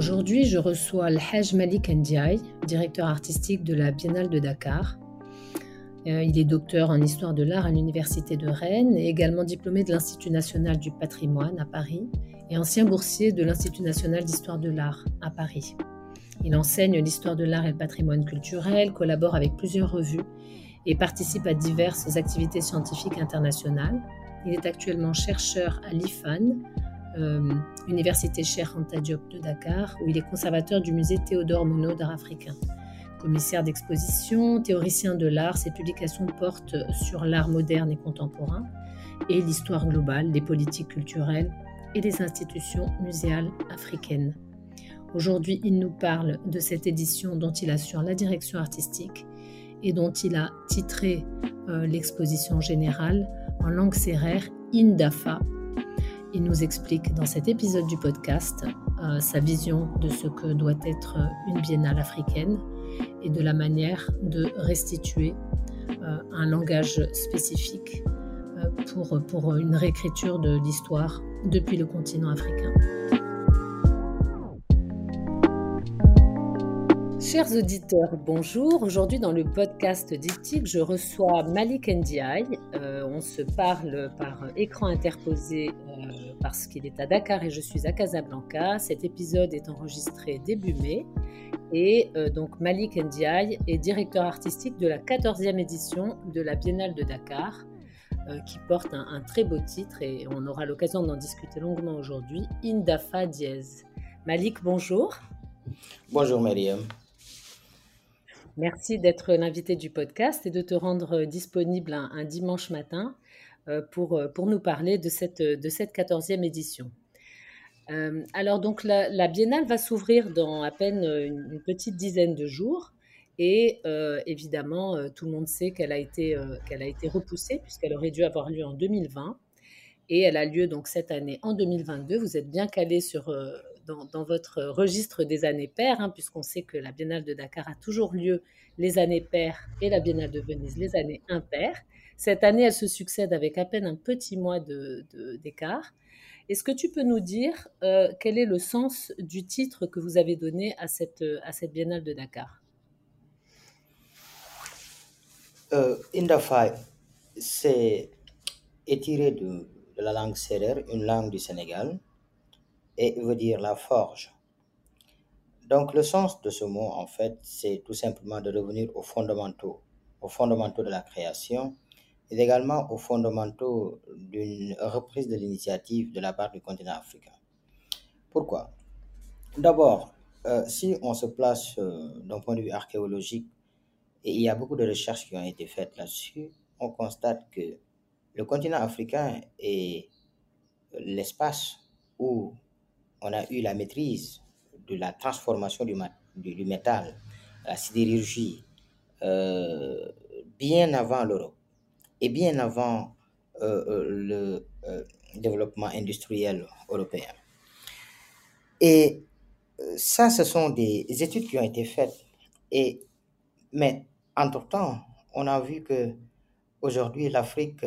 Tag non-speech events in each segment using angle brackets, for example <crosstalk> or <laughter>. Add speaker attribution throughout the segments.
Speaker 1: Aujourd'hui, je reçois Al-Haj Malik Ndiaye, directeur artistique de la Biennale de Dakar. Euh, il est docteur en histoire de l'art à l'Université de Rennes et également diplômé de l'Institut national du patrimoine à Paris et ancien boursier de l'Institut national d'histoire de l'art à Paris. Il enseigne l'histoire de l'art et le patrimoine culturel, collabore avec plusieurs revues et participe à diverses activités scientifiques internationales. Il est actuellement chercheur à l'IFAN, Université Cheikh Anta Diop de Dakar, où il est conservateur du musée Théodore Monod d'art africain. Commissaire d'exposition, théoricien de l'art, ses publications portent sur l'art moderne et contemporain et l'histoire globale des politiques culturelles et des institutions muséales africaines. Aujourd'hui, il nous parle de cette édition dont il assure la direction artistique et dont il a titré euh, l'exposition générale en langue sérère Indafa il nous explique dans cet épisode du podcast euh, sa vision de ce que doit être une biennale africaine et de la manière de restituer euh, un langage spécifique euh, pour, pour une réécriture de l'histoire depuis le continent africain. Chers auditeurs, bonjour. Aujourd'hui, dans le podcast Diptyque, je reçois Malik Ndiaye. on se parle par écran interposé parce qu'il est à Dakar et je suis à Casablanca. Cet épisode est enregistré début mai. Et euh, donc Malik Ndiaye est directeur artistique de la 14e édition de la Biennale de Dakar, euh, qui porte un, très beau titre et on aura l'occasion d'en discuter longuement aujourd'hui, Indafa Diez. Malik, bonjour.
Speaker 2: Bonjour Mariam.
Speaker 1: Merci d'être l'invité du podcast et de te rendre disponible un dimanche matin euh, pour, euh, pour nous parler de cette, de cette 14e édition. Euh, alors donc la, biennale va s'ouvrir dans à peine une, petite dizaine de jours et évidemment tout le monde sait qu'elle a été qu'elle a été repoussée puisqu'elle aurait dû avoir lieu en 2020 et elle a lieu donc cette année en 2022. Vous êtes bien calé sur dans, votre registre des années paires hein, puisqu'on sait que la Biennale de Dakar a toujours lieu les années paires et la Biennale de Venise les années impaires. Cette année, elle se succède avec à peine un petit mois d'écart. Est-ce que tu peux nous dire euh, quel est le sens du titre que vous avez donné à cette, à cette biennale de Dakar?
Speaker 2: Euh, Indafai, c'est étiré de, de, la langue sérère, une langue du Sénégal, et veut dire la forge. Donc le sens de ce mot, en fait, c'est tout simplement de revenir aux fondamentaux, aux fondamentaux de la création, et également aux fondamentaux d'une reprise de l'initiative de la part du continent africain. Pourquoi? D'abord, euh, si on se place euh, d'un point de vue archéologique, et il y a beaucoup de recherches qui ont été faites là-dessus, on constate que le continent africain est l'espace où on a eu la maîtrise de la transformation du, métal, la sidérurgie, euh, bien avant l'Europe et bien avant euh, euh, le développement industriel européen. Et ça, ce sont des études qui ont été faites. Et, mais entre-temps, on a vu que aujourd'hui l'Afrique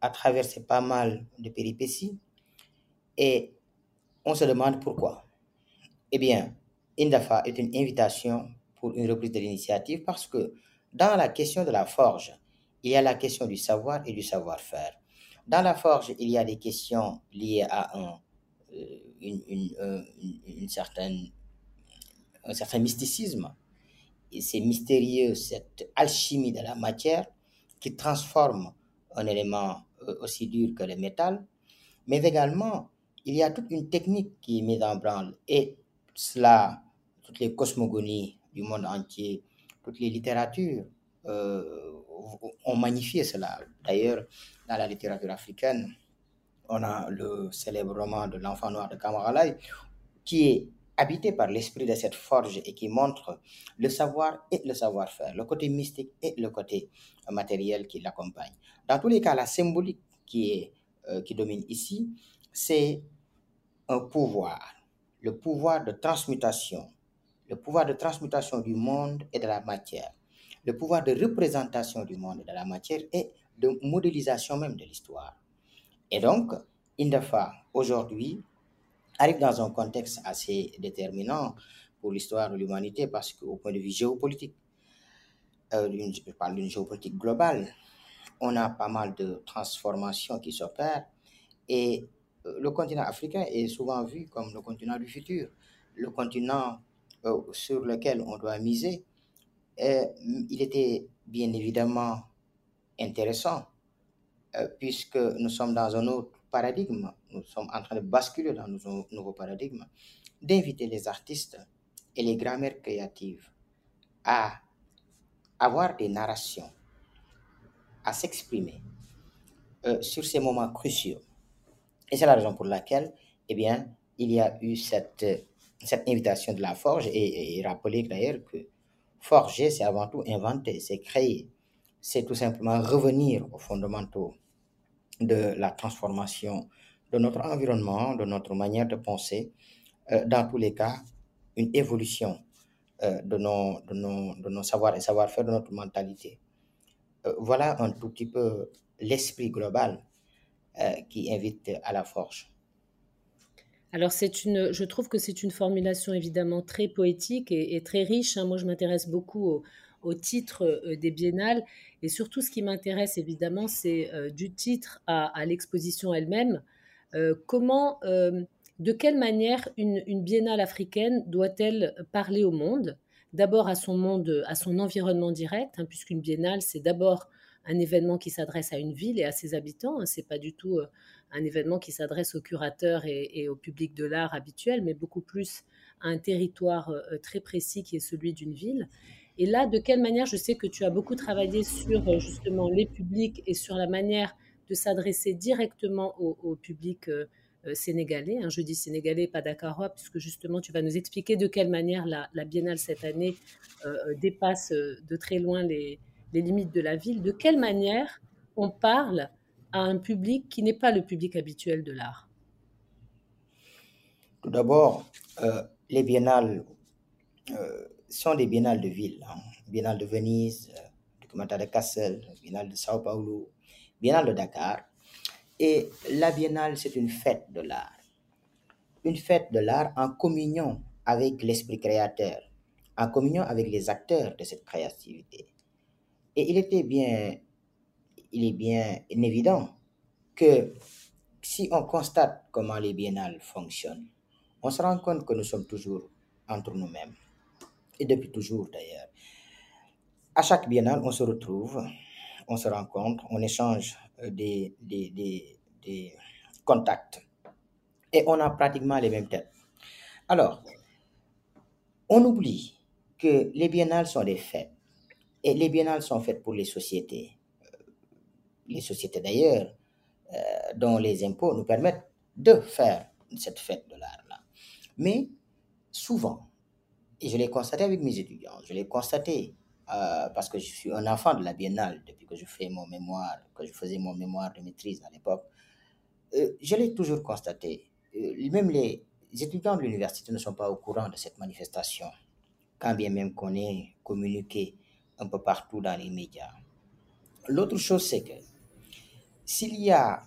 Speaker 2: a traversé pas mal de péripéties et on se demande pourquoi. Eh bien, Indafa est une invitation pour une reprise de l'initiative parce que dans la question de la forge, il y a la question du savoir et du savoir-faire. Dans la forge, il y a des questions liées à un, euh, un certain mysticisme. C'est mystérieux, cette alchimie de la matière qui transforme un élément euh, aussi dur que le métal. Mais également, il y a toute une technique qui est mise en branle. Et cela, toutes les cosmogonies du monde entier, toutes les littératures, euh, ont magnifié cela. D'ailleurs, dans la littérature africaine, on a le célèbre roman de l'enfant noir de Kamaralai, qui est habité par l'esprit de cette forge et qui montre le savoir et le savoir-faire, le côté mystique et le côté matériel qui l'accompagne. Dans tous les cas, la symbolique qui, est, euh, qui domine ici, c'est un pouvoir, le pouvoir de transmutation, le pouvoir de transmutation du monde et de la matière, le pouvoir de représentation du monde et de la matière et de modélisation même de l'histoire. Et donc, Indafa, aujourd'hui, arrive dans un contexte assez déterminant pour l'histoire de l'humanité parce qu'au point de vue géopolitique, euh, je parle d'une géopolitique globale, on a pas mal de transformations qui s'opèrent et le continent africain est souvent vu comme le continent du futur, le continent euh, sur lequel on doit miser. Et il était bien évidemment intéressant puisque nous sommes dans un autre paradigme, nous sommes en train de basculer dans un nouveau paradigme, d'inviter les artistes et les grammaires créatives à avoir des narrations, à s'exprimer euh, sur ces moments cruciaux. Et c'est la raison pour laquelle, eh bien, il y a eu cette, cette invitation de la forge. Et, et rappeler d'ailleurs que forger, c'est avant tout inventer, c'est créer, c'est tout simplement revenir aux fondamentaux de la transformation de notre environnement, de notre manière de penser, euh, dans tous les cas, une évolution euh, de, nos, de, nos, de nos savoirs et savoir-faire, de notre mentalité. Euh, voilà un tout petit peu l'esprit global qui invite à la forge.
Speaker 1: Alors, c'est une, je trouve que c'est une formulation évidemment très poétique et, très riche. Hein. Moi, je m'intéresse beaucoup au, titre euh, des biennales. Et surtout, ce qui m'intéresse évidemment, c'est euh, du titre à, l'exposition elle-même. Euh, comment, de quelle manière une, biennale africaine doit-elle parler au monde? D'abord à son monde, à son environnement direct, hein, puisqu'une biennale, c'est d'abord un événement qui s'adresse à une ville et à ses habitants. Hein. c'est pas du tout un événement qui s'adresse aux curateurs et, au public de l'art habituel, mais beaucoup plus à un territoire très précis qui est celui d'une ville. Et là, de quelle manière, je sais que tu as beaucoup travaillé sur euh, justement les publics et sur la manière de s'adresser directement au, public euh, euh, sénégalais. Hein, je dis sénégalais, pas dakarois, puisque justement tu vas nous expliquer de quelle manière la, biennale cette année dépasse de très loin les, limites de la ville. De quelle manière on parle à un public qui n'est pas le public habituel de l'art?
Speaker 2: Tout d'abord, les biennales sont des biennales de ville. Hein. Biennale de Venise, euh, de Kassel, Biennale de Sao Paulo, Biennale de Dakar. Et la biennale, c'est une fête de l'art. Une fête de l'art en communion avec l'esprit créateur, en communion avec les acteurs de cette créativité. Et il était bien, il est bien évident que si on constate comment les biennales fonctionnent, on se rend compte que nous sommes toujours entre nous-mêmes et depuis toujours d'ailleurs. À chaque biennale, on se retrouve, on se rencontre, on échange des, des, des, des contacts et on a pratiquement les mêmes têtes. Alors, on oublie que les biennales sont des fêtes et les biennales sont faites pour les sociétés. Euh, les sociétés d'ailleurs, euh, dont les impôts nous permettent de faire cette fête de l'art-là. Mais souvent, et je l'ai constaté avec mes étudiants. Je l'ai constaté euh, parce que je suis un enfant de la biennale depuis que je fais mon mémoire, que je faisais mon mémoire de maîtrise à l'époque. Je l'ai toujours constaté. Même les étudiants de l'université ne sont pas au courant de cette manifestation, quand bien même qu'on est communiqué un peu partout dans les médias. L'autre chose, c'est que s'il y a,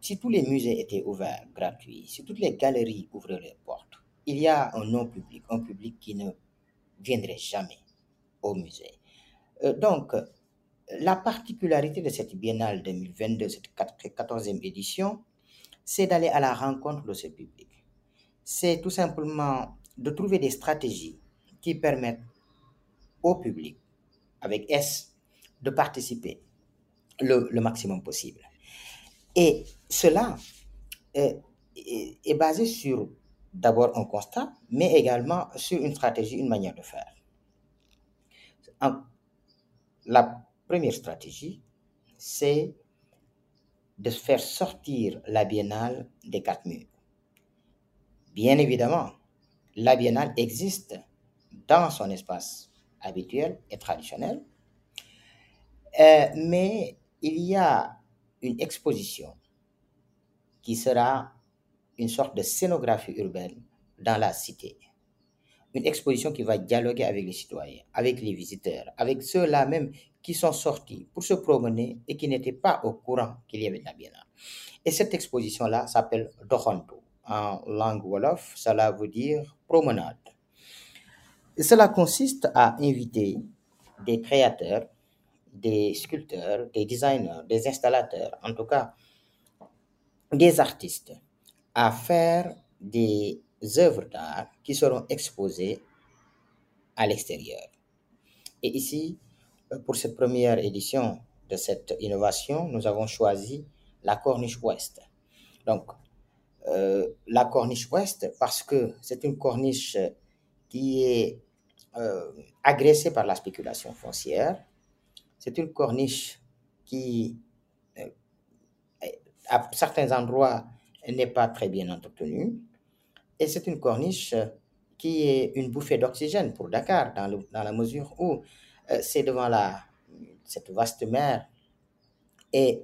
Speaker 2: si tous les musées étaient ouverts, gratuits, si toutes les galeries ouvraient leurs portes, il y a un non-public, un public qui ne viendrait jamais au musée. Euh, donc, la particularité de cette biennale 2022, cette 14e édition, c'est d'aller à la rencontre de ce public. C'est tout simplement de trouver des stratégies qui permettent au public, avec S, de participer le, maximum possible. Et cela est, est basé sur d'abord un constat, mais également sur une stratégie, une manière de faire. La première stratégie, c'est de faire sortir la biennale des quatre murs. Bien évidemment, la biennale existe dans son espace habituel et traditionnel, euh, mais il y a une exposition qui sera une sorte de scénographie urbaine dans la cité. Une exposition qui va dialoguer avec les citoyens, avec les visiteurs, avec ceux-là même qui sont sortis pour se promener et qui n'étaient pas au courant qu'il y avait de la biennale. Et cette exposition-là s'appelle Dokhonto. En langue Wolof, cela veut dire promenade. Cela consiste à inviter des créateurs, des sculpteurs, des designers, des installateurs, en tout cas des artistes, à faire des œuvres d'art qui seront exposées à l'extérieur. Et ici, pour cette première édition de cette innovation, nous avons choisi la corniche ouest. Donc, euh, la corniche ouest, parce que c'est une corniche qui est euh, agressée par la spéculation foncière. C'est une corniche qui, euh, à certains endroits, n'est pas très bien entretenue. Et c'est une corniche qui est une bouffée d'oxygène pour Dakar, dans, la mesure où c'est devant la, cette vaste mer et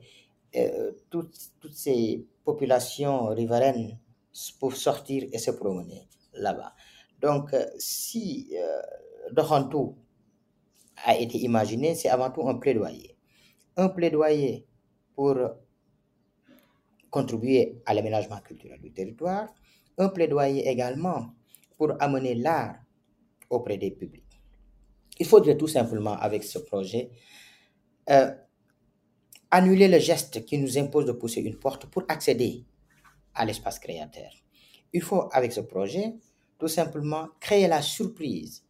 Speaker 2: toutes, toutes ces populations riveraines peuvent sortir et se promener là-bas. Donc, euh, si euh, a été imaginé, c'est avant tout un plaidoyer. Un plaidoyer pour contribuer à l'aménagement culturel du territoire, un plaidoyer également pour amener l'art auprès des publics. Il faudrait tout simplement, avec ce projet, euh, annuler le geste qui nous impose de pousser une porte pour accéder à l'espace créateur. Il faut, avec ce projet, tout simplement créer la surprise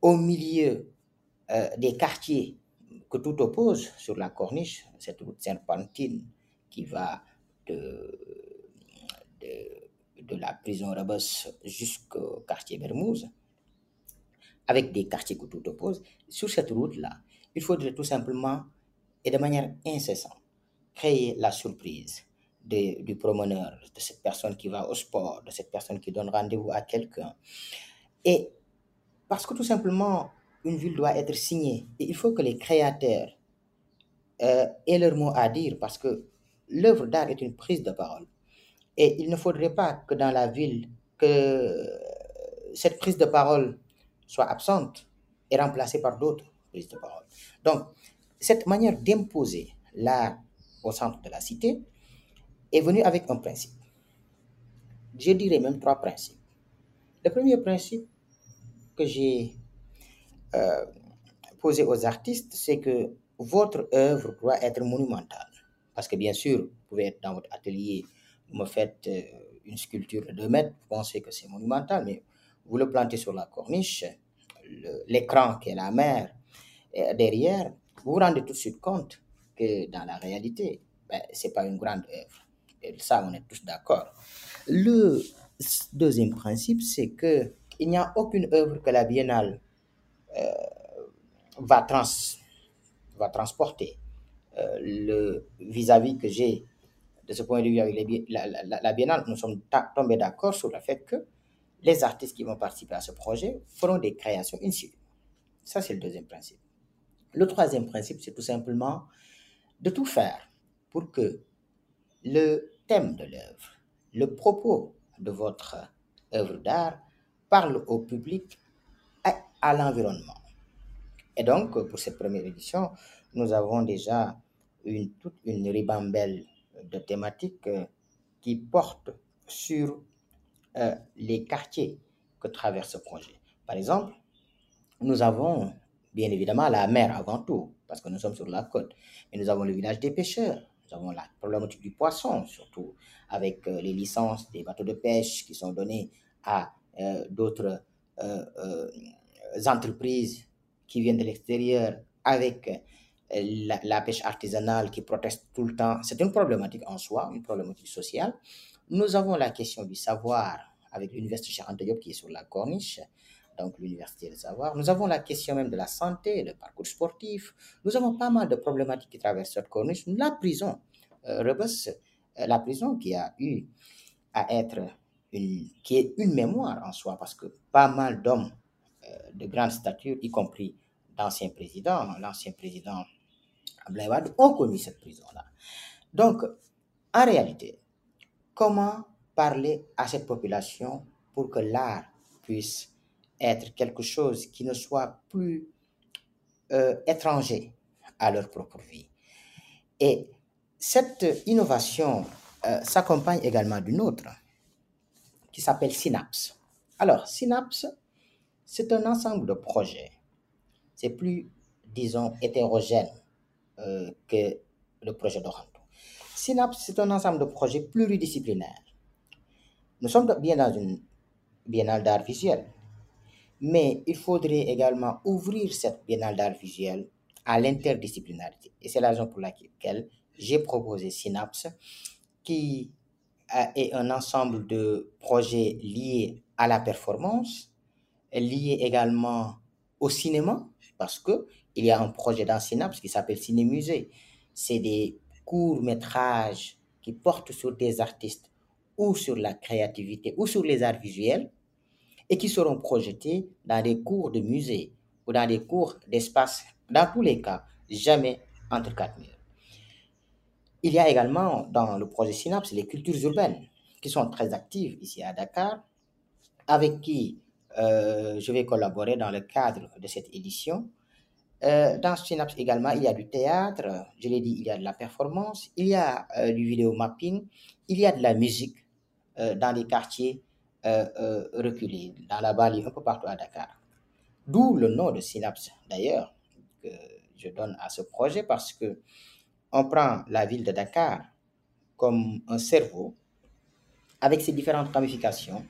Speaker 2: au milieu euh, des quartiers que tout oppose sur la corniche, cette route serpentine qui va de, de, la prison Rebus jusqu'au quartier Bermouze, avec des quartiers que tout oppose. Sur cette route-là, il faudrait tout simplement et de manière incessante créer la surprise du promeneur, de cette personne qui va au sport, de cette personne qui donne rendez-vous à quelqu'un. Et parce que tout simplement, une ville doit être signée. Et il faut que les créateurs euh, aient leur mot à dire parce que l'œuvre d'art est une prise de parole. Et il ne faudrait pas que dans la ville, que cette prise de parole soit absente et remplacée par d'autres prises de parole. Donc, cette manière d'imposer l'art au centre de la cité est venue avec un principe. Je dirais même trois principes. Le premier principe que j'ai euh, posé aux artistes, c'est que votre œuvre doit être monumentale. Parce que bien sûr, vous pouvez être dans votre atelier, vous me faites euh, une sculpture de 2 mètres, vous pensez que c'est monumental, mais vous le plantez sur la corniche, l'écran qui est la mer derrière, vous vous rendez tout de suite compte que dans la réalité, ben, ce n'est pas une grande œuvre. Et ça, on est tous d'accord. Le deuxième principe, c'est qu'il n'y a aucune œuvre que la biennale euh, va, trans, va transporter. Euh, le vis-à-vis que j'ai de ce point de vue avec la, la, biennale, nous sommes tombés d'accord sur le fait que les artistes qui vont participer à ce projet feront des créations in situ. Ça, c'est le deuxième principe. Le troisième principe, c'est tout simplement de tout faire pour que le thème de l'œuvre, le propos de votre œuvre d'art parle au public et à l'environnement. Et donc, pour cette première édition, nous avons déjà une, toute une ribambelle de thématiques euh, qui portent sur euh, les quartiers que traverse ce projet. Par exemple, nous avons bien évidemment la mer avant tout, parce que nous sommes sur la côte. Mais nous avons le village des pêcheurs, nous avons la problématique du poisson, surtout avec euh, les licences des bateaux de pêche qui sont données à euh, d'autres euh, entreprises qui viennent de l'extérieur, avec la, pêche artisanale qui proteste tout le temps. C'est une problématique en soi, une problématique sociale. Nous avons la question du savoir avec l'université Charente Diop qui est sur la corniche donc l'université de savoir. Nous avons la question même de la santé, le parcours sportif. Nous avons pas mal de problématiques qui traversent cette corniche. La prison, euh, euh, la prison qui a eu à être une, qui est une mémoire en soi, parce que pas mal d'hommes de grande stature, y compris d'anciens présidents, l'ancien président Ablaïwad, ont connu cette prison-là. Donc, en réalité, comment parler à cette population pour que l'art puisse être quelque chose qui ne soit plus euh, étranger à leur propre vie. Et cette innovation euh, s'accompagne également d'une autre qui s'appelle Synapse. Alors, Synapse, c'est un ensemble de projets. C'est plus, disons, hétérogène euh, que le projet d'Oranto. Synapse, c'est un ensemble de projets pluridisciplinaires. Nous sommes bien dans une biennale d'art visuel, mais il faudrait également ouvrir cette biennale d'art visuel à l'interdisciplinarité. Et c'est la raison pour laquelle j'ai proposé Synapse, qui est un ensemble de projets liés à la performance, liés également au cinéma, parce que il y a un projet dans Synapse qui s'appelle Ciné-Musée. C'est des courts-métrages qui portent sur des artistes ou sur la créativité ou sur les arts visuels et qui seront projetés dans des cours de musée ou dans des cours d'espace, dans tous les cas, jamais entre quatre murs. Il y a également dans le projet Synapse les cultures urbaines qui sont très actives ici à Dakar, avec qui euh, je vais collaborer dans le cadre de cette édition. Euh, dans Synapse également, il y a du théâtre, je l'ai dit, il y a de la performance, il y a euh, du vidéo mapping, il y a de la musique dans les quartiers reculés, dans la banlieue, un peu partout à Dakar. D'où le nom de Synapse, d'ailleurs, que je donne à ce projet parce que on prend la ville de Dakar comme un cerveau avec ses différentes ramifications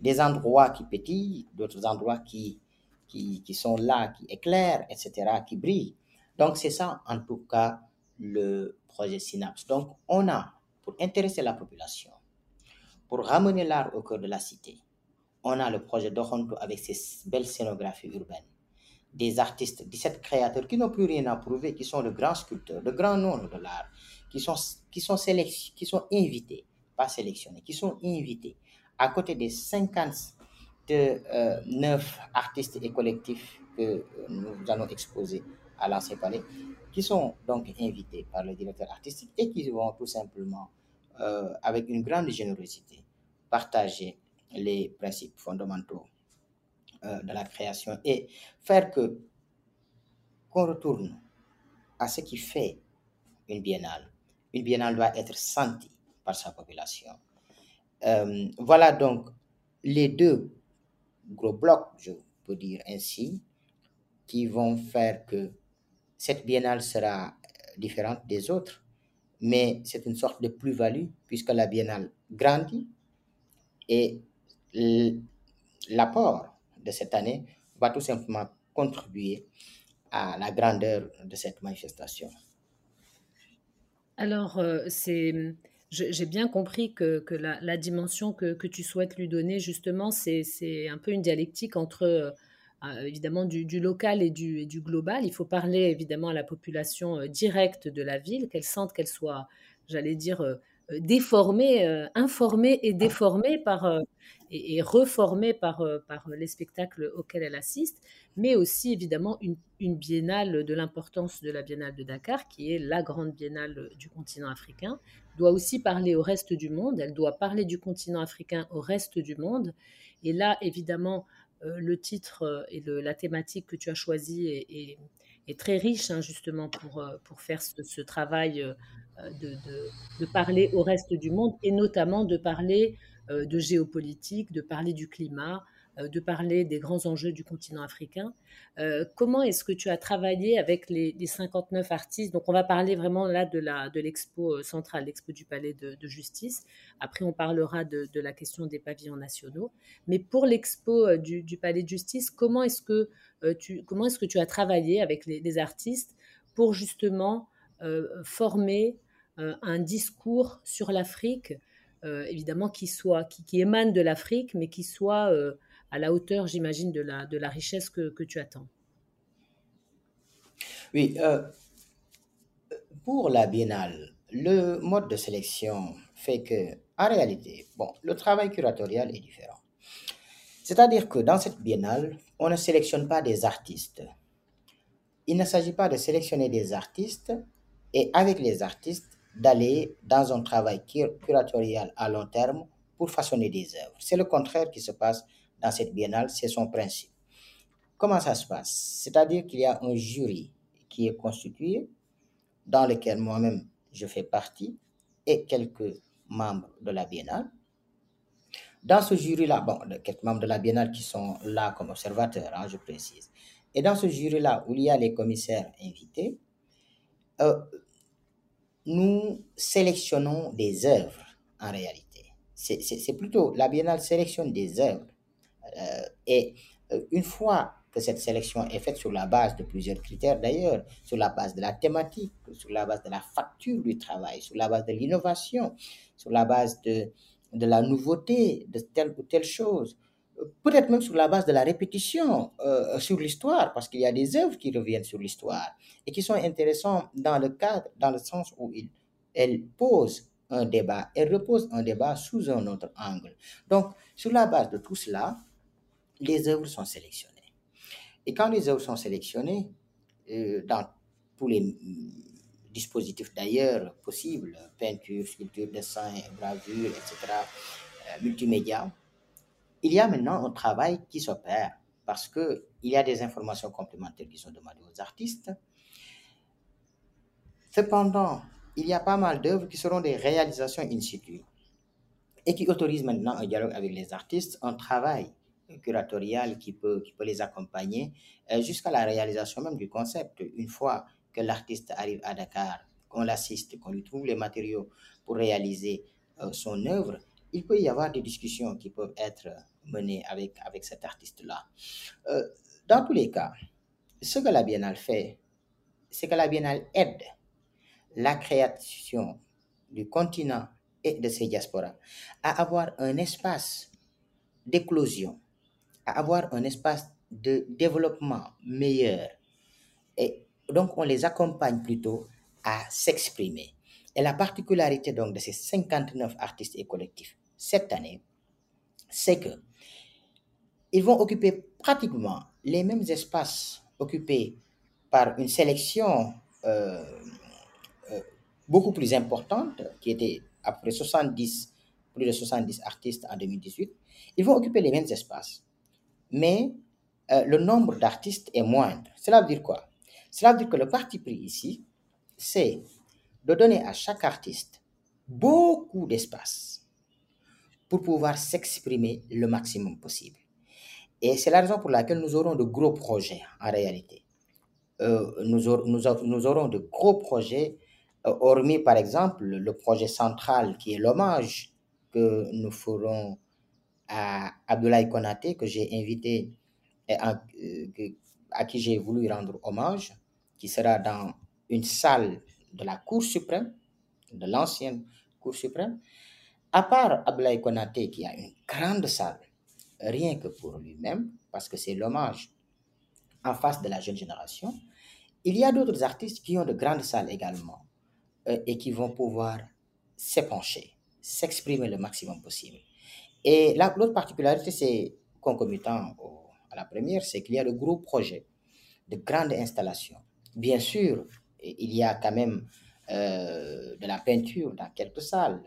Speaker 2: des endroits qui pétillent, d'autres endroits qui, qui, sont là, qui éclairent, etc., qui brillent. Donc, c'est ça, en tout cas, le projet Synapse. Donc, on a, pour intéresser la population, pour ramener l'art au cœur de la cité, on a le projet d'Oronto avec ses belles scénographies urbaines, des artistes, 17 créateurs qui n'ont plus rien à prouver, qui sont de grands sculpteurs, de grands noms de l'art, qui sont, qui, sont qui sont invités, pas sélectionnés, qui sont invités. À côté des 59 euh, artistes et collectifs que nous allons exposer à l'Ancien Palais, qui sont donc invités par le directeur artistique et qui vont tout simplement, euh, avec une grande générosité, partager les principes fondamentaux de la création et faire que qu'on retourne à ce qui fait une biennale. Une biennale doit être sentie par sa population. Euh, voilà donc les deux gros blocs, je peux dire ainsi, qui vont faire que cette biennale sera euh, différente des autres, mais c'est une sorte de plus-value puisque la biennale grandit et l'apport de cette année va tout simplement contribuer à la grandeur de cette manifestation.
Speaker 1: Alors, euh, c'est j'ai bien compris que, la, dimension que, tu souhaites lui donner, justement, c'est un peu une dialectique entre, euh, euh, évidemment, du, local et du, global. Il faut parler, évidemment, à la population directe de la ville, qu'elle sente qu'elle soit, j'allais dire, déformée, informée et déformée par, et, reformée par, les spectacles auxquels elle assiste, mais aussi, évidemment, une, biennale de l'importance de la biennale de Dakar, qui est la grande biennale du continent africain, doit aussi parler au reste du monde, elle doit parler du continent africain au reste du monde. Et là, évidemment, euh, le titre euh, et la thématique que tu as choisi est, très riche, hein, justement, pour, euh, pour faire ce, travail de, de, parler au reste du monde et notamment de parler de géopolitique, de parler du climat, euh, de parler des grands enjeux du continent africain. Euh, comment est-ce que tu as travaillé avec les, 59 artistes? Donc, on va parler vraiment là de l'expo euh, centrale, l'expo du Palais de, justice. Après, on parlera de, la question des pavillons nationaux. Mais pour l'expo du, Palais de justice, comment est-ce que, tu, comment est-ce que tu as travaillé avec les, artistes pour justement former un discours sur l'Afrique, évidemment qui soit qui, qui, émane de l'Afrique, mais qui soit à la hauteur, j'imagine, de la, richesse que, que tu attends.
Speaker 2: Oui, euh, pour la biennale, le mode de sélection fait que, en réalité, bon, le travail curatorial est différent. C'est-à-dire que dans cette biennale, on ne sélectionne pas des artistes. Il ne s'agit pas de sélectionner des artistes et avec les artistes d'aller dans un travail curatorial à long terme pour façonner des œuvres. C'est le contraire qui se passe dans cette biennale, c'est son principe. Comment ça se passe? C'est-à-dire qu'il y a un jury qui est constitué, dans lequel moi-même je fais partie, et quelques membres de la biennale. Dans ce jury-là, bon, quelques membres de la biennale qui sont là comme observateurs, hein, je précise. Et dans ce jury-là, où il y a les commissaires invités, euh, nous sélectionnons des œuvres en réalité. C'est plutôt, la biennale sélectionne des œuvres. Euh, et euh, une fois que cette sélection est faite sur la base de plusieurs critères d'ailleurs, sur la base de la thématique, sur la base de la facture du travail, sur la base de l'innovation, sur la base de, de la nouveauté, de telle ou telle chose, peut-être même sur la base de la répétition euh, sur l'histoire, parce qu'il y a des œuvres qui reviennent sur l'histoire et qui sont intéressantes dans le cadre, dans le sens où ils, elles posent un débat, elles reposent un débat sous un autre angle. Donc, sur la base de tout cela, les œuvres sont sélectionnées. Et quand les œuvres sont sélectionnées, euh, dans tous les dispositifs d'ailleurs possibles, peinture, sculpture, dessin, gravure, etc., euh, multimédia, il y a maintenant un travail qui s'opère parce qu'il y a des informations complémentaires qui sont demandées aux artistes. Cependant, il y a pas mal d'œuvres qui seront des réalisations in situ et qui autorisent maintenant un dialogue avec les artistes, un travail curatorial qui peut, qui peut les accompagner euh, jusqu'à la réalisation même du concept. Une fois que l'artiste arrive à Dakar, qu'on l'assiste, qu'on lui trouve les matériaux pour réaliser euh, son œuvre, il peut y avoir des discussions qui peuvent être menées avec, avec cet artiste-là. Euh, dans tous les cas, ce que la Biennale fait, c'est que la Biennale aide la création du continent et de ses diasporas à avoir un espace d'éclosion à avoir un espace de développement meilleur. Et donc, on les accompagne plutôt à s'exprimer. Et la particularité donc de ces 59 artistes et collectifs cette année, c'est que ils vont occuper pratiquement les mêmes espaces occupés par une sélection euh, euh, beaucoup plus importante, qui était à peu près 70, plus de 70 artistes en 2018. Ils vont occuper les mêmes espaces mais euh, le nombre d'artistes est moindre. Cela veut dire quoi? Cela veut dire que le parti pris ici, c'est de donner à chaque artiste beaucoup d'espace pour pouvoir s'exprimer le maximum possible. Et c'est la raison pour laquelle nous aurons de gros projets en réalité. Euh, nous, aurons de gros projets, euh, hormis par exemple le projet central qui est l'hommage que nous ferons à Abdoulaye Konaté, que j'ai invité et euh, à, qui j'ai voulu rendre hommage, qui sera dans une salle de la Cour suprême, de l'ancienne Cour suprême. À part Abdoulaye Konaté, qui a une grande salle, rien que pour lui-même, parce que c'est l'hommage en face de la jeune génération, il y a d'autres artistes qui ont de grandes salles également euh, et qui vont pouvoir s'épancher, s'exprimer le maximum possible. Et l'autre particularité, c'est concomitant à la première, c'est qu'il y a de gros projets de grandes installations. Bien sûr, il y a quand même euh, de la peinture dans quelques salles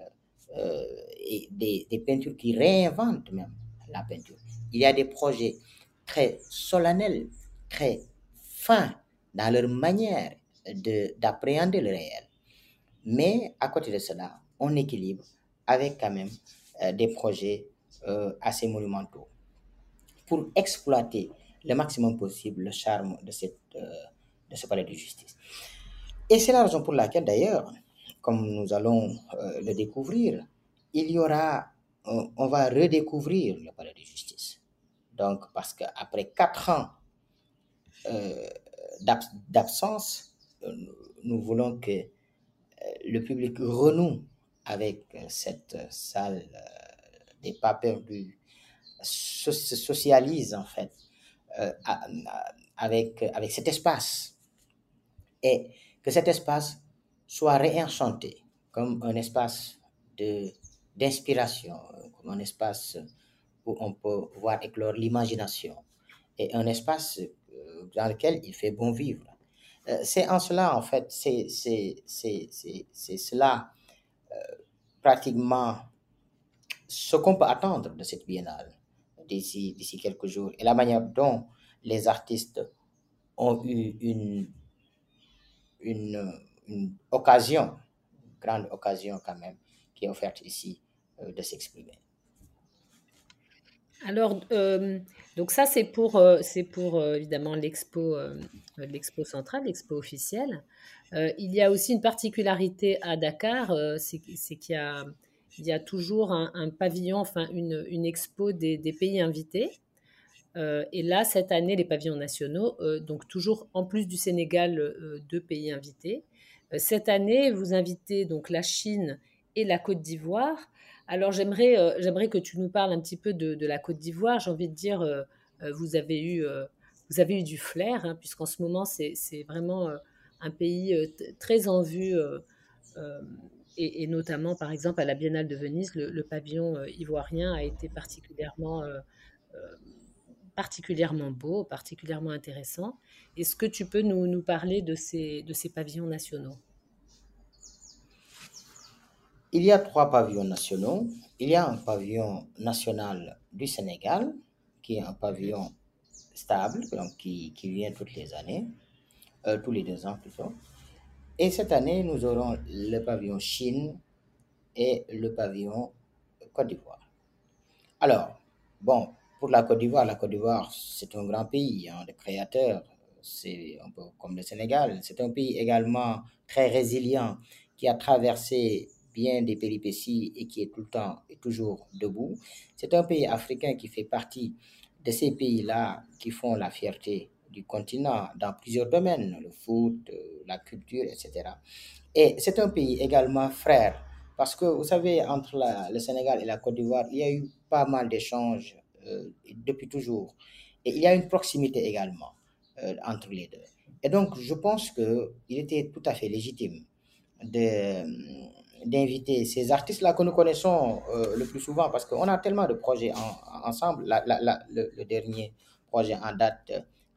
Speaker 2: euh, et des, des, peintures qui réinventent même la peinture. Il y a des projets très solennels, très fins dans leur manière d'appréhender le réel. Mais à côté de cela, on équilibre avec quand même des projets euh, assez monumentaux pour exploiter le maximum possible le charme de, cette, euh, de ce palais de justice. Et c'est la raison pour laquelle, d'ailleurs, comme nous allons le découvrir, il y aura, on va redécouvrir le palais de justice. Donc, parce qu'après quatre ans d'absence, nous voulons que le public renoue avec euh, cette euh, salle des euh, pas perdus, se socialise en fait avec, avec cet espace et que cet espace soit réenchanté comme un espace d'inspiration, comme un espace où on peut voir éclore l'imagination et un espace dans lequel il fait bon vivre. C'est en cela, en fait, c'est, cela pratiquement ce qu'on peut attendre de cette biennale d'ici, d'ici quelques jours et la manière dont les artistes ont eu une, une, une occasion, une grande occasion quand même, qui est offerte ici de s'exprimer.
Speaker 1: Alors, euh, donc ça, c'est pour, euh, c'est pour euh, évidemment l'expo, l'expo centrale, l'expo officielle. il y a aussi une particularité à Dakar, c'est, qu'il y a, toujours un, pavillon, enfin une, une expo des, des, pays invités. et là, cette année, les pavillons nationaux, donc toujours en plus du Sénégal, deux pays invités. cette année, vous invitez donc la Chine et la Côte d'Ivoire. Alors j'aimerais, euh, j'aimerais que tu nous parles un petit peu de, la Côte d'Ivoire. J'ai envie de dire, euh, euh, vous, avez eu, vous avez eu du flair, hein, puisqu'en ce moment, c'est, vraiment un pays très en vue, et, notamment, par exemple, à la Biennale de Venise, le, pavillon ivoirien a été particulièrement, particulièrement beau, particulièrement intéressant. Est-ce que tu peux nous, nous parler de ces, de ces pavillons nationaux?
Speaker 2: Il y a trois pavillons nationaux. Il y a un pavillon national du Sénégal, qui est un pavillon stable, donc qui, vient toutes les années, euh, tous les deux ans plutôt. Et cette année, nous aurons le pavillon Chine et le pavillon Côte d'Ivoire. Alors, bon, pour la Côte d'Ivoire, la Côte d'Ivoire, c'est un grand pays hein, de créateurs. C'est un peu comme le Sénégal. C'est un pays également très résilient qui a traversé bien des péripéties et qui est tout le temps et toujours debout. C'est un pays africain qui fait partie de ces pays-là qui font la fierté du continent dans plusieurs domaines, le foot, euh, la culture, etc. Et c'est un pays également frère, parce que vous savez, entre le Sénégal et la Côte d'Ivoire, il y a eu pas mal d'échanges euh, depuis toujours. Et il y a une proximité également euh, entre les deux. Et donc, je pense qu'il était tout à fait légitime de, d'inviter ces artistes-là que nous connaissons euh, le plus souvent parce qu'on a tellement de projets ensemble. le, dernier projet en date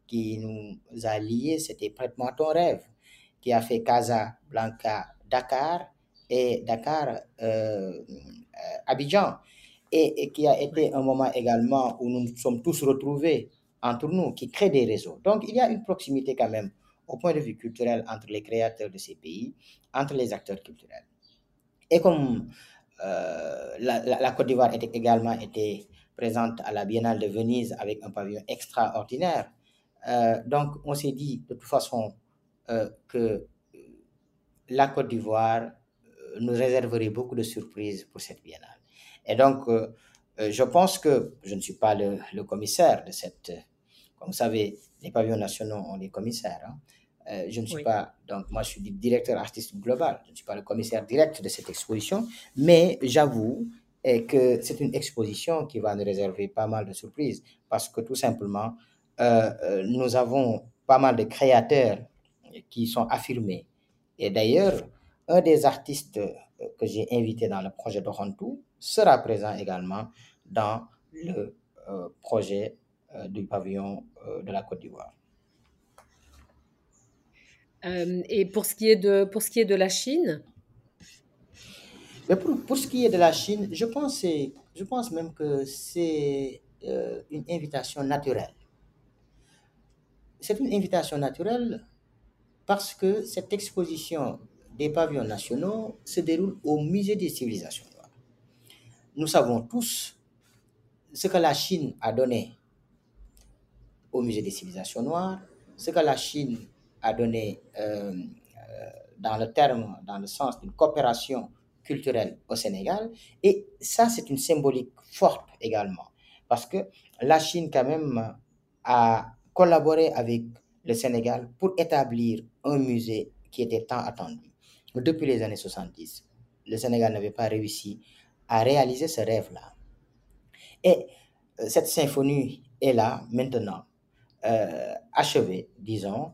Speaker 2: qui nous a liés, c'était Prête-moi ton rêve, qui a fait Casa Blanca Dakar et Dakar euh, Abidjan. Et, qui a été un moment également où nous nous sommes tous retrouvés entre nous, qui crée des réseaux. Donc il y a une proximité quand même au point de vue culturel entre les créateurs de ces pays, entre les acteurs culturels. Et comme euh, la, Côte d'Ivoire était également été présente à la Biennale de Venise avec un pavillon extraordinaire, euh, donc on s'est dit de toute façon euh, que la Côte d'Ivoire nous réserverait beaucoup de surprises pour cette biennale. Et donc, je pense que je ne suis pas le, le, commissaire de cette... Comme vous savez, les pavillons nationaux ont des commissaires. Hein. Euh, je ne suis pas, donc moi je suis directeur artistique global, je ne suis pas le commissaire direct de cette exposition, mais j'avoue eh, que c'est une exposition qui va nous réserver pas mal de surprises parce que tout simplement, euh, euh, nous avons pas mal de créateurs qui sont affirmés. Et d'ailleurs, un des artistes que j'ai invité dans le projet de Rontou sera présent également dans le projet du pavillon de la Côte d'Ivoire.
Speaker 1: Euh, et pour ce, qui est de, pour ce qui est de la Chine?
Speaker 2: Mais pour, pour, ce qui est de la Chine, je pense, je pense même que c'est euh, une invitation naturelle. C'est une invitation naturelle parce que cette exposition des pavillons nationaux se déroule au Musée des civilisations noires. Nous savons tous ce que la Chine a donné au Musée des civilisations noires, ce que la Chine a donné euh, euh, dans le terme, dans le sens d'une coopération culturelle au Sénégal. Et ça, c'est une symbolique forte également, parce que la Chine, quand même, a collaboré avec le Sénégal pour établir un musée qui était tant attendu. Depuis les années 70, le Sénégal n'avait pas réussi à réaliser ce rêve-là. Et euh, cette symphonie est là maintenant, achevée, disons,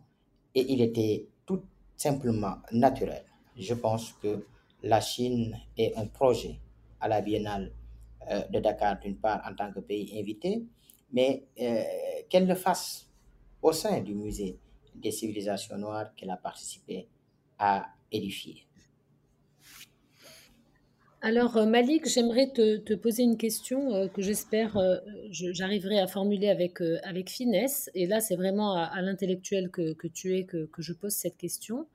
Speaker 2: et il était tout simplement naturel. Je pense que la Chine ait un projet à la Biennale euh, de Dakar, d'une part, en tant que pays invité, mais euh, qu'elle le fasse au sein du musée des civilisations noires qu'elle a participé à édifier.
Speaker 1: Alors euh, Malik, j'aimerais te, poser une question que j'espère j'arriverai à formuler avec, avec finesse. Et là, c'est vraiment à, l'intellectuel que, tu es que, je pose cette question.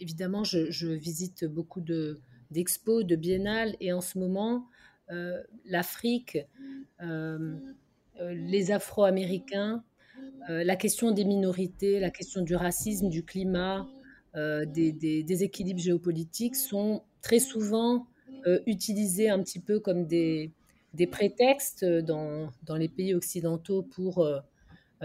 Speaker 1: évidemment, je, visite beaucoup d'expos, de, biennales, et en ce moment, euh, l'Afrique, euh, euh, les Afro-Américains, la question des minorités, la question du racisme, du climat, des, des, équilibres géopolitiques sont très souvent utilisés un petit peu comme des, prétextes dans, dans, les pays occidentaux pour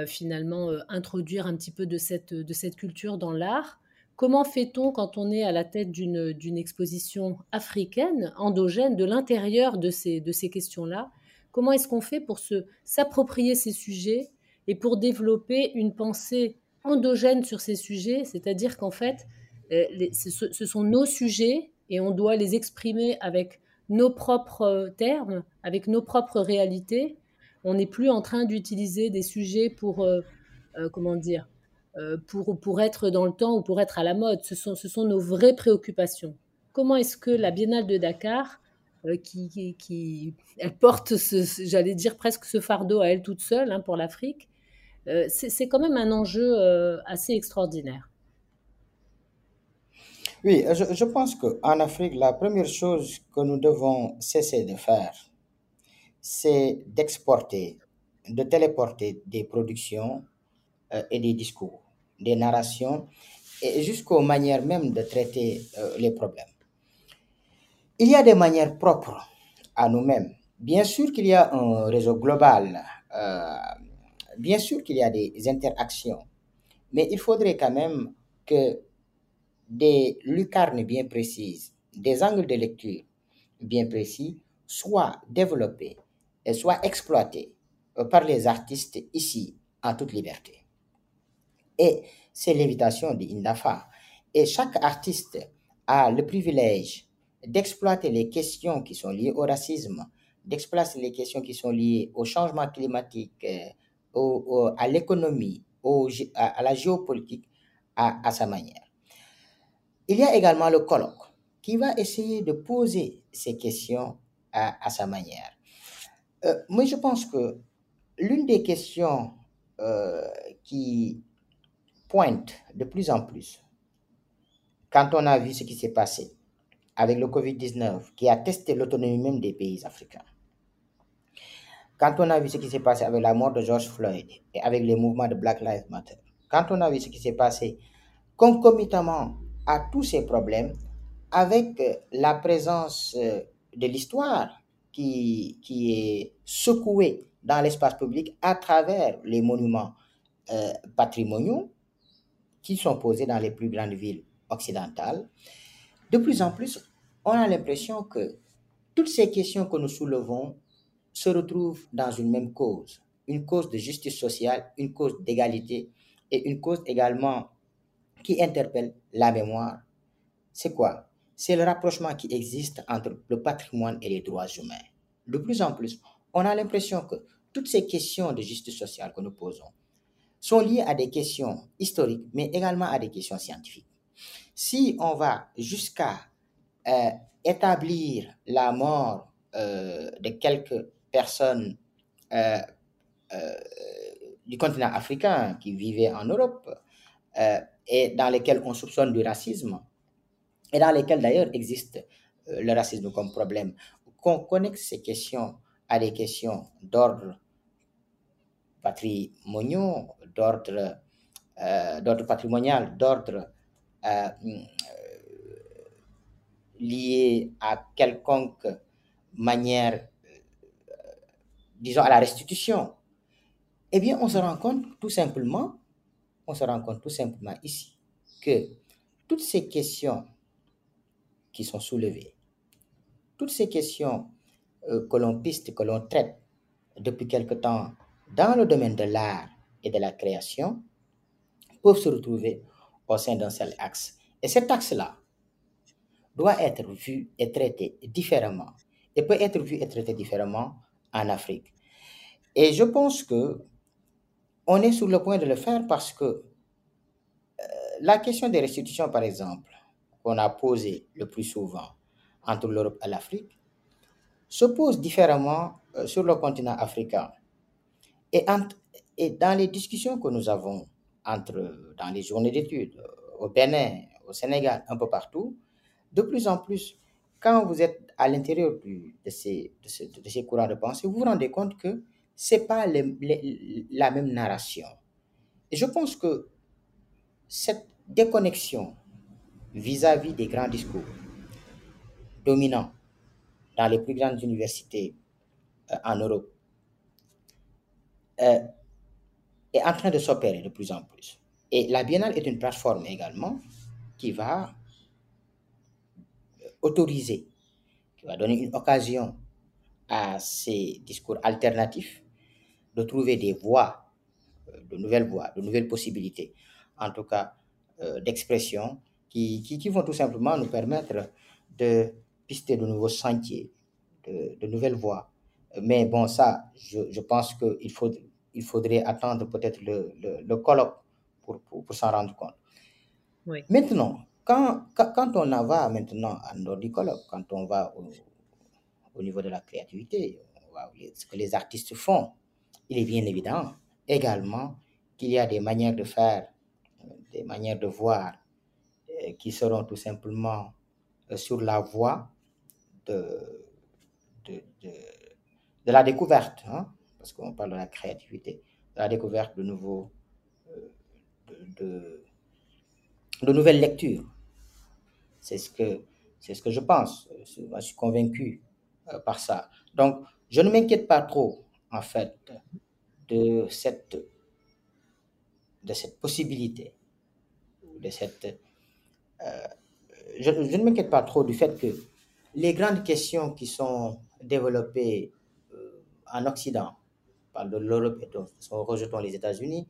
Speaker 1: finalement introduire un petit peu de cette, culture dans l'art. Comment fait-on quand on est à la tête d'une exposition africaine, endogène, de l'intérieur de ces, questions-là? Comment est-ce qu'on fait pour s'approprier ces sujets et pour développer une pensée endogène sur ces sujets? C'est-à-dire qu'en fait, euh, ce, sont nos sujets et on doit les exprimer avec nos propres termes, avec nos propres réalités. On n'est plus en train d'utiliser des sujets pour, euh, euh, comment dire, euh, pour, pour être dans le temps ou pour être à la mode. Ce sont, ce sont nos vraies préoccupations. Comment est-ce que la Biennale de Dakar, euh, qui, qui, elle porte, j'allais dire presque ce fardeau à elle toute seule hein, pour l'Afrique, euh, c'est quand même un enjeu assez extraordinaire.
Speaker 2: Oui, je, je pense qu'en Afrique, la première chose que nous devons cesser de faire, c'est d'exporter, de téléporter des productions euh, et des discours, des narrations, et jusqu'aux manières même de traiter euh, les problèmes. Il y a des manières propres à nous-mêmes. Bien sûr qu'il y a un réseau global, euh, bien sûr qu'il y a des interactions, mais il faudrait quand même que des lucarnes bien précises, des angles de lecture bien précis soient développés et soient exploités par les artistes ici en toute liberté. Et c'est l'invitation d'Indafa. Et chaque artiste a le privilège d'exploiter les questions qui sont liées au racisme, d'exploiter les questions qui sont liées au changement climatique, euh, à l'économie, à, la géopolitique, à, sa manière. Il y a également le colloque qui va essayer de poser ces questions à, sa manière. Euh, moi, je pense que l'une des questions euh, qui pointe de plus en plus. Quand on a vu ce qui s'est passé avec le Covid-19, qui a testé l'autonomie même des pays africains, quand on a vu ce qui s'est passé avec la mort de George Floyd et avec les mouvements de Black Lives Matter, quand on a vu ce qui s'est passé concomitamment à tous ces problèmes, avec euh, la présence euh, de l'histoire qui, qui est secouée dans l'espace public à travers les monuments euh, patrimoniaux, qui sont posées dans les plus grandes villes occidentales, de plus en plus, on a l'impression que toutes ces questions que nous soulevons se retrouvent dans une même cause, une cause de justice sociale, une cause d'égalité et une cause également qui interpelle la mémoire. C'est quoi? C'est le rapprochement qui existe entre le patrimoine et les droits humains. De plus en plus, on a l'impression que toutes ces questions de justice sociale que nous posons sont liées à des questions historiques, mais également à des questions scientifiques. Si on va jusqu'à euh, établir la mort euh, de quelques personnes euh, du continent africain qui vivaient en Europe et dans lesquelles on soupçonne du racisme, et dans lesquelles d'ailleurs existe le racisme comme problème, qu'on connecte ces questions à des questions d'ordre patrimoniaux, d'ordre euh, patrimonial, d'ordre euh, lié à quelconque manière, euh, disons, à la restitution, eh bien, on se rend compte tout simplement, on se rend compte tout simplement ici que toutes ces questions qui sont soulevées, toutes ces questions que l'on piste, que l'on traite depuis quelque temps dans le domaine de l'art et de la création peuvent se retrouver au sein d'un seul axe. Et cet axe-là doit être vu et traité différemment et peut être vu et traité différemment en Afrique. Et je pense que on est sur le point de le faire parce que euh, la question des restitutions, par exemple, qu'on a posée le plus souvent entre l'Europe et l'Afrique, se pose différemment euh, sur le continent africain. Et, dans les discussions que nous avons entre, dans les journées d'études, au Bénin, au Sénégal, un peu partout, de plus en plus, quand vous êtes à l'intérieur de de, ces, courants de pensée, vous vous rendez compte que ce n'est pas la même narration. Et je pense que cette déconnexion vis-à-vis des grands discours dominants dans les plus grandes universités euh, en Europe euh, est en train de s'opérer de plus en plus. Et la Biennale est une plateforme également qui va autoriser, qui va donner une occasion à ces discours alternatifs de trouver des voies, euh, de nouvelles voies, de nouvelles possibilités, en tout cas euh, d'expression, qui, qui, vont tout simplement nous permettre de pister de nouveaux sentiers, de, nouvelles voies. Mais bon, ça, je, je pense qu'il faut, il faudrait attendre peut-être le, le, colloque pour, pour, pour s'en rendre compte.
Speaker 1: Oui.
Speaker 2: Maintenant, quand, quand, on en va maintenant à colloque, quand on va au, au niveau de la créativité, ce que les artistes font, il est bien évident également qu'il y a des manières de faire, des manières de voir euh, qui seront tout simplement euh, sur la voie de, la découverte, hein, parce qu'on parle de la créativité, de la découverte de nouveaux, euh, de, de, nouvelles lectures. C'est ce que, c'est ce que je pense. Je suis convaincu par ça. Donc, je ne m'inquiète pas trop en fait, de cette, de cette possibilité, de cette... Euh, je, ne m'inquiète pas trop du fait que les grandes questions qui sont développées euh, en Occident, par de l'Europe et sont rejetons les États-Unis,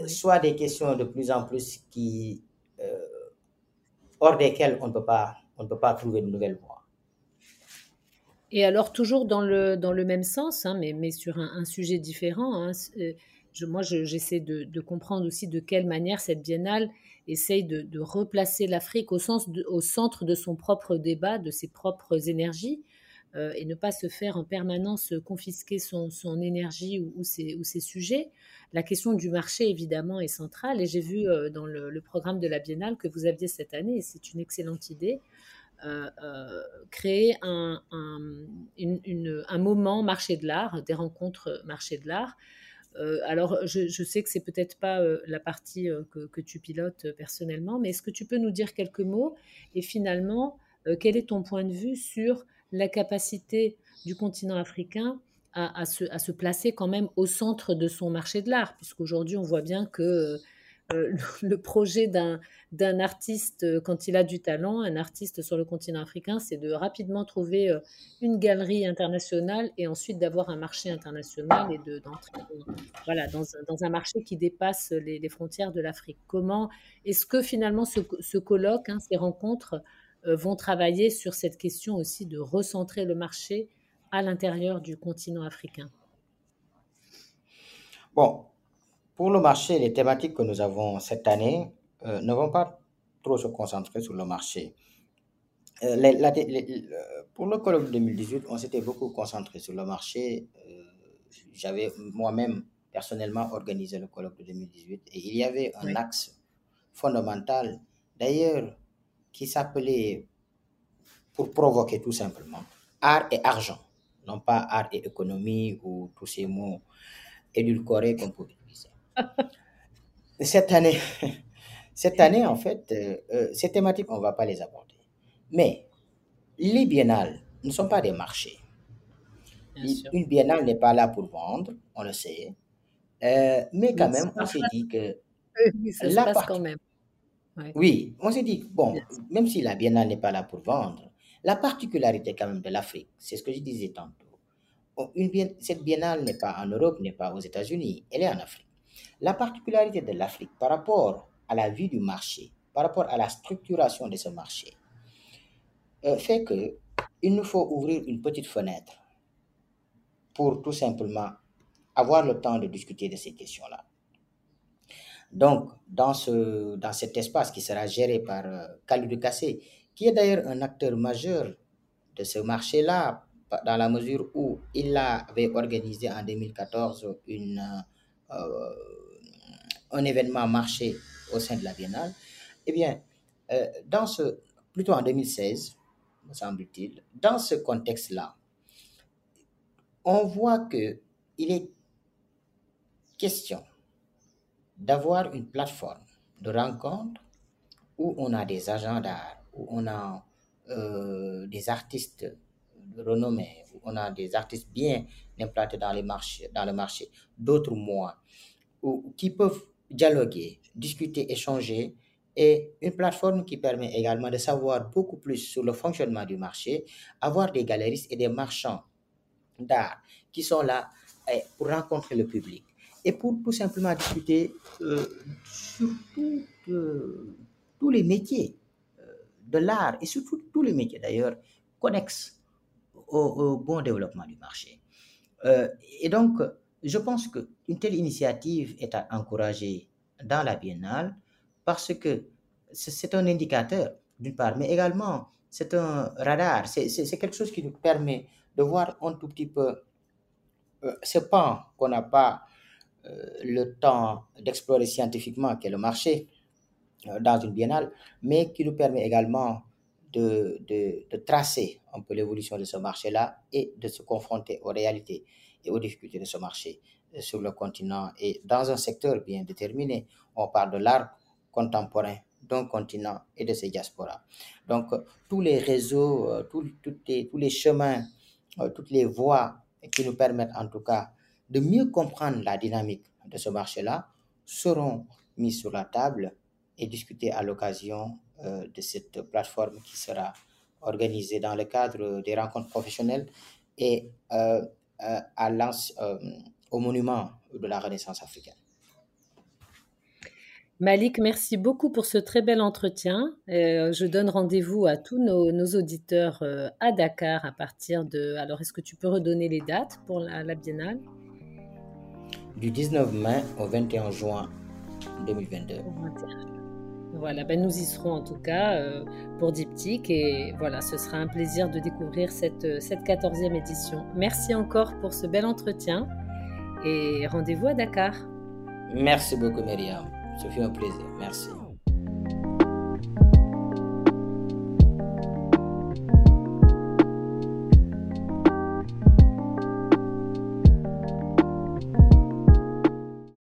Speaker 2: euh, soient des questions de plus en plus qui, hors desquelles on ne peut pas, on ne peut pas trouver de nouvelles voies.
Speaker 1: Et alors, toujours dans le, dans le même sens, hein, mais, mais sur un, sujet différent, hein, euh, moi j'essaie de, comprendre aussi de quelle manière cette biennale essaye de, replacer l'Afrique au, centre de son propre débat, de ses propres énergies, euh, et ne pas se faire en permanence confisquer son, son énergie ou, ses, ou, ses, sujets. La question du marché, évidemment, est centrale, et j'ai vu euh, dans le, le, programme de la biennale que vous aviez cette année, et c'est une excellente idée, euh, euh, créer un, un, moment marché de l'art, des rencontres marché de l'art. Euh, alors, je, sais que c'est peut-être pas la partie que, tu pilotes personnellement, mais est-ce que tu peux nous dire quelques mots Et finalement, quel est ton point de vue sur la capacité du continent africain à, se, à, se, placer quand même au centre de son marché de l'art, puisqu'aujourd'hui on voit bien que le projet d'un artiste, euh, quand il a du talent, un artiste sur le continent africain, c'est de rapidement trouver euh, une galerie internationale et ensuite d'avoir un marché international et d'entrer voilà, dans, dans, un marché qui dépasse les, frontières de l'Afrique. Comment est-ce que finalement ce, colloque, hein, ces rencontres vont travailler sur cette question aussi de recentrer le marché à l'intérieur du continent africain?
Speaker 2: Bon, pour le marché, les thématiques que nous avons cette année euh, ne vont pas trop se concentrer sur le marché. Euh, pour le colloque 2018, on s'était beaucoup concentré sur le marché. Euh, j'avais moi-même personnellement organisé le colloque de 2018 et il y avait un axe fondamental, d'ailleurs, qui s'appelait, pour provoquer tout simplement, art et argent, non pas art et économie ou tous ces mots édulcorés qu'on peut. <laughs> cette année, <laughs> cette année, en fait, euh, euh, ces thématiques, on ne va pas les aborder. Mais les biennales ne sont pas des marchés. Une biennale n'est pas là pour vendre, on le sait. Euh, mais quand même, on s'est dit que...
Speaker 1: Oui, ça se passe quand même.
Speaker 2: Oui, on s'est dit, bon, même si la biennale n'est pas là pour vendre, la particularité quand même de l'Afrique, c'est ce que je disais tantôt. Une, cette biennale n'est pas en Europe, n'est pas aux États-Unis, elle est en Afrique. La particularité de l'Afrique par rapport à la vie du marché, par rapport à la structuration de ce marché, fait que il nous faut ouvrir une petite fenêtre pour tout simplement avoir le temps de discuter de ces questions-là. Donc, dans, ce, dans cet espace qui sera géré par euh, Khalidou Kassé, qui est d'ailleurs un acteur majeur de ce marché-là, dans la mesure où il avait organisé en 2014 une, euh, un événement marché au sein de la Biennale, eh bien, euh, dans ce, plutôt en 2016, me semble-t-il, dans ce contexte-là, on voit que il est question d'avoir une plateforme de rencontre où on a des agents où on a euh, des artistes de renommée, où on a des artistes bien implantés dans, dans le marché, d'autres moins, où, qui peuvent dialoguer, discuter, échanger, et une plateforme qui permet également de savoir beaucoup plus sur le fonctionnement du marché, avoir des galeristes et des marchands d'art qui sont là eh, pour rencontrer le public et pour tout simplement discuter euh, sur euh, tous les métiers euh, de l'art et surtout tous les métiers d'ailleurs connexes au, bon développement du marché. Et donc, je pense qu'une telle initiative est à encourager dans la biennale parce que c'est un indicateur d'une part, mais également c'est un radar, c'est quelque chose qui nous permet de voir un tout petit peu ce pan qu'on n'a pas euh, le temps d'explorer scientifiquement qu'est le marché euh, dans une biennale, mais qui nous permet également de, de, tracer un peu l'évolution de ce marché-là et de se confronter aux réalités et aux difficultés de ce marché euh, sur le continent et dans un secteur bien déterminé. On parle de l'art contemporain d'un continent et de ses diasporas. Donc, tous les réseaux, tous, les, tous les chemins, toutes les voies qui nous permettent en tout cas de mieux comprendre la dynamique de ce marché-là seront mis sur la table et discutés à l'occasion euh, de cette plateforme qui sera organisée dans le cadre des rencontres professionnelles et euh, euh, à au monument de la Renaissance africaine.
Speaker 1: Malik, merci beaucoup pour ce très bel entretien. je donne rendez-vous à tous nos, auditeurs à Dakar à partir de... Alors, est-ce que tu peux redonner les dates pour la biennale?
Speaker 2: Du 19 mai au 21 juin 2022.
Speaker 1: Voilà, ben nous y serons en tout cas euh, pour Diptyque et voilà, ce sera un plaisir de découvrir cette, euh, cette 14e édition. Merci encore pour ce bel entretien et rendez-vous à Dakar.
Speaker 2: Merci beaucoup Myriam, ce fut un plaisir, merci.